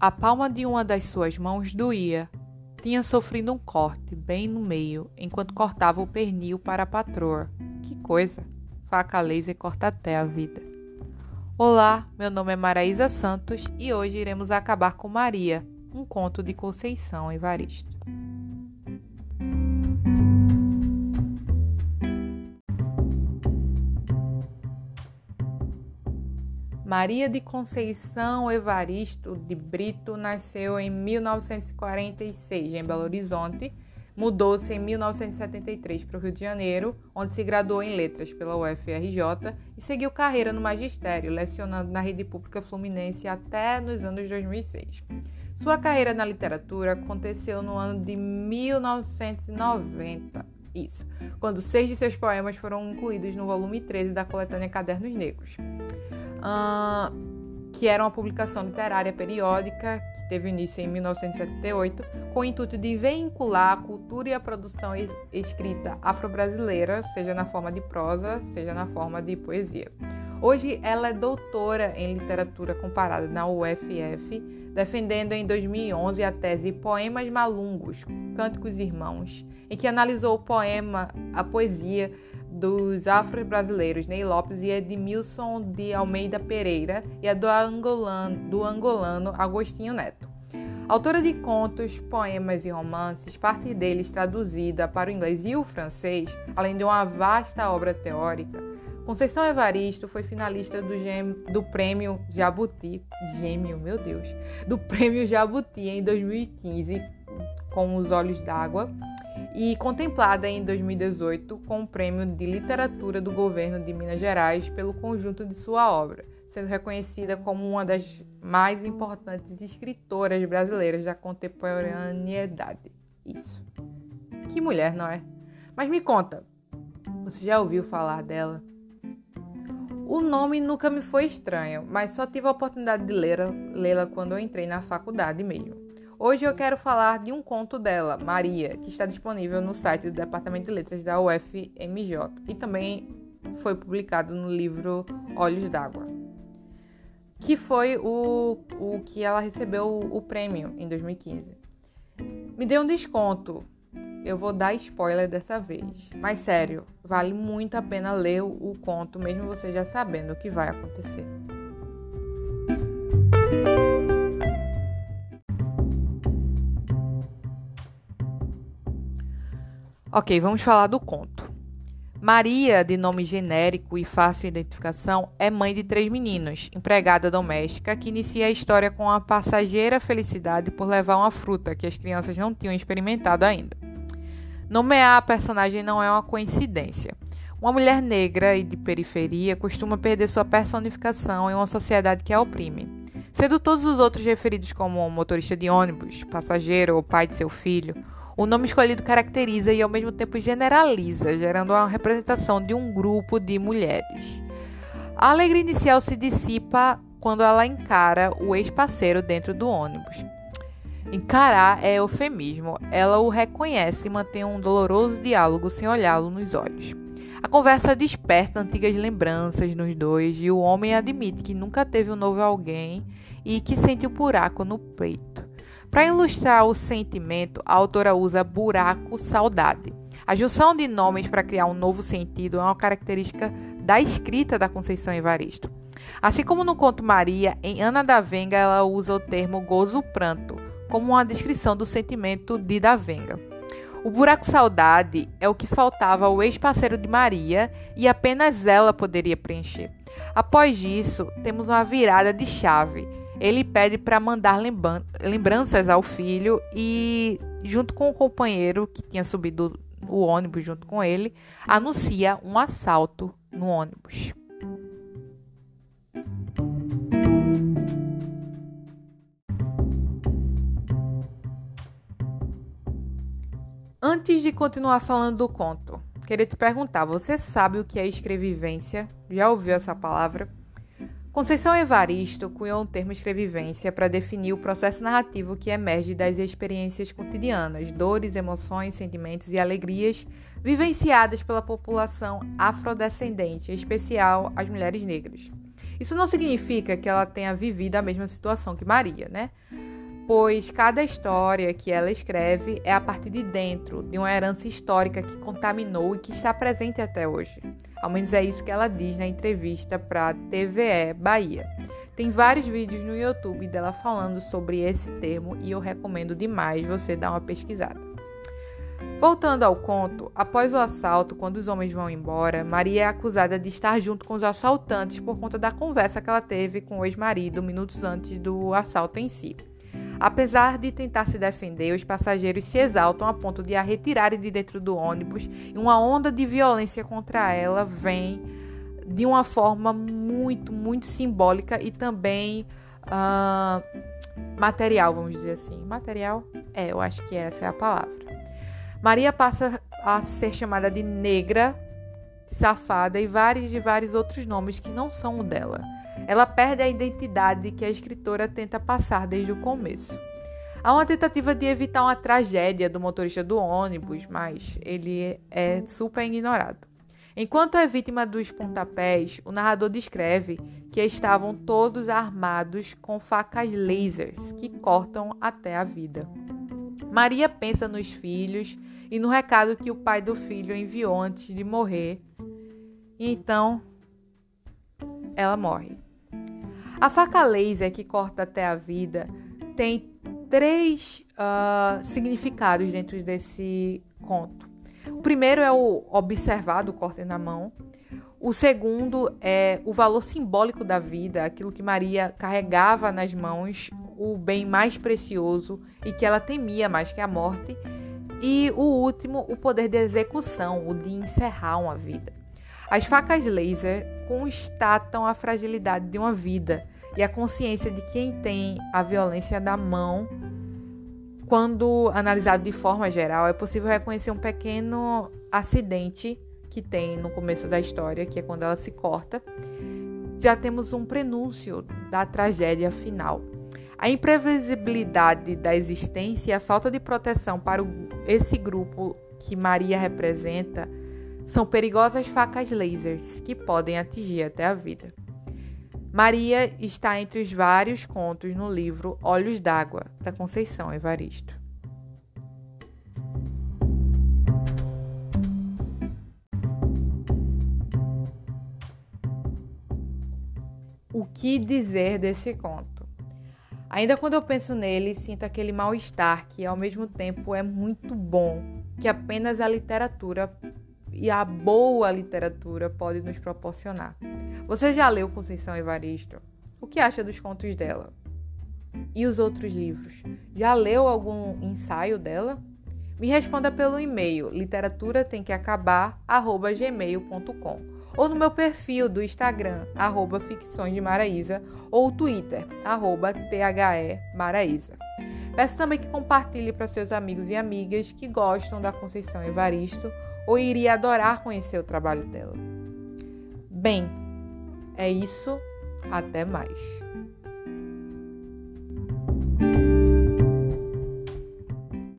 A palma de uma das suas mãos doía. Tinha sofrido um corte bem no meio, enquanto cortava o pernil para a patroa. Que coisa! Faca laser corta até a vida. Olá, meu nome é Maraísa Santos e hoje iremos acabar com Maria, um conto de Conceição Evaristo. Maria de Conceição Evaristo de Brito nasceu em 1946 em Belo Horizonte. Mudou-se em 1973 para o Rio de Janeiro, onde se graduou em letras pela UFRJ e seguiu carreira no magistério, lecionando na rede pública fluminense até nos anos 2006. Sua carreira na literatura aconteceu no ano de 1990, isso, quando seis de seus poemas foram incluídos no volume 13 da coletânea Cadernos Negros uh, que era uma publicação literária periódica que teve início em 1978, com o intuito de vincular a cultura e a produção escrita afro-brasileira, seja na forma de prosa, seja na forma de poesia. Hoje ela é doutora em literatura comparada na UFF, defendendo em 2011 a tese Poemas Malungos, Cânticos Irmãos, em que analisou o poema, a poesia dos afro-brasileiros Ney Lopes e Edmilson de Almeida Pereira e a do angolano, do angolano Agostinho Neto. Autora de contos, poemas e romances, parte deles traduzida para o inglês e o francês, além de uma vasta obra teórica, Conceição Evaristo foi finalista do, do Prêmio Jabuti, Gêmeo, meu Deus, do Prêmio Jabuti em 2015 com Os Olhos d'Água e contemplada em 2018 com o Prêmio de Literatura do Governo de Minas Gerais pelo conjunto de sua obra, sendo reconhecida como uma das mais importantes escritoras brasileiras da contemporaneidade. Isso. Que mulher, não é? Mas me conta, você já ouviu falar dela? O nome nunca me foi estranho, mas só tive a oportunidade de lê-la quando eu entrei na faculdade mesmo. Hoje eu quero falar de um conto dela, Maria, que está disponível no site do Departamento de Letras da UFMJ e também foi publicado no livro Olhos d'Água, que foi o, o que ela recebeu o, o prêmio em 2015. Me deu um desconto. Eu vou dar spoiler dessa vez. Mas sério, vale muito a pena ler o, o conto, mesmo você já sabendo o que vai acontecer. Ok, vamos falar do conto. Maria, de nome genérico e fácil identificação, é mãe de três meninos, empregada doméstica, que inicia a história com a passageira felicidade por levar uma fruta que as crianças não tinham experimentado ainda. Nomear a personagem não é uma coincidência. Uma mulher negra e de periferia costuma perder sua personificação em uma sociedade que a oprime. Sendo todos os outros referidos como motorista de ônibus, passageiro ou pai de seu filho, o nome escolhido caracteriza e ao mesmo tempo generaliza, gerando uma representação de um grupo de mulheres. A alegria inicial se dissipa quando ela encara o ex-parceiro dentro do ônibus. Encarar é eufemismo. Ela o reconhece e mantém um doloroso diálogo sem olhá-lo nos olhos. A conversa desperta antigas lembranças nos dois e o homem admite que nunca teve um novo alguém e que sente um buraco no peito. Para ilustrar o sentimento, a autora usa buraco saudade. A junção de nomes para criar um novo sentido é uma característica da escrita da Conceição Evaristo. Assim como no conto Maria, em Ana da Venga ela usa o termo gozo-pranto como uma descrição do sentimento de da Venga. O buraco saudade é o que faltava ao ex-parceiro de Maria e apenas ela poderia preencher. Após isso, temos uma virada de chave ele pede para mandar lembranças ao filho e, junto com o companheiro que tinha subido o ônibus junto com ele, anuncia um assalto no ônibus. Antes de continuar falando do conto, queria te perguntar: você sabe o que é escrevivência? Já ouviu essa palavra? Conceição Evaristo cunhou um termo escrevivência para definir o processo narrativo que emerge das experiências cotidianas, dores, emoções, sentimentos e alegrias vivenciadas pela população afrodescendente, em especial as mulheres negras. Isso não significa que ela tenha vivido a mesma situação que Maria, né? Pois cada história que ela escreve é a partir de dentro de uma herança histórica que contaminou e que está presente até hoje. Ao menos é isso que ela diz na entrevista para TVE Bahia. Tem vários vídeos no YouTube dela falando sobre esse termo e eu recomendo demais você dar uma pesquisada. Voltando ao conto, após o assalto, quando os homens vão embora, Maria é acusada de estar junto com os assaltantes por conta da conversa que ela teve com o ex-marido minutos antes do assalto em si. Apesar de tentar se defender, os passageiros se exaltam a ponto de a retirarem de dentro do ônibus e uma onda de violência contra ela vem de uma forma muito, muito simbólica e também uh, material, vamos dizer assim. Material? É, eu acho que essa é a palavra. Maria passa a ser chamada de negra, safada e vários e vários outros nomes que não são o dela. Ela perde a identidade que a escritora tenta passar desde o começo. Há uma tentativa de evitar uma tragédia do motorista do ônibus, mas ele é super ignorado. Enquanto é vítima dos pontapés, o narrador descreve que estavam todos armados com facas lasers que cortam até a vida. Maria pensa nos filhos e no recado que o pai do filho enviou antes de morrer. E então ela morre. A faca laser que corta até a vida tem três uh, significados dentro desse conto. O primeiro é o observar do corte na mão. O segundo é o valor simbólico da vida, aquilo que Maria carregava nas mãos, o bem mais precioso e que ela temia mais que a morte. E o último, o poder de execução, o de encerrar uma vida. As facas laser constatam a fragilidade de uma vida e a consciência de quem tem a violência da mão. Quando analisado de forma geral, é possível reconhecer um pequeno acidente que tem no começo da história, que é quando ela se corta. Já temos um prenúncio da tragédia final. A imprevisibilidade da existência e a falta de proteção para esse grupo que Maria representa são perigosas facas lasers que podem atingir até a vida. Maria está entre os vários contos no livro Olhos d'Água, da Conceição Evaristo. O que dizer desse conto? Ainda quando eu penso nele, sinto aquele mal-estar que ao mesmo tempo é muito bom, que apenas a literatura e a boa literatura pode nos proporcionar. Você já leu Conceição Evaristo? O que acha dos contos dela? E os outros livros? Já leu algum ensaio dela? Me responda pelo e-mail literaturatemqueacabar@gmail.com ou no meu perfil do Instagram arroba ficções de Maraísa ou Twitter arroba THE Maraísa. Peço também que compartilhe para seus amigos e amigas que gostam da Conceição Evaristo ou iria adorar conhecer o trabalho dela. Bem, é isso. Até mais.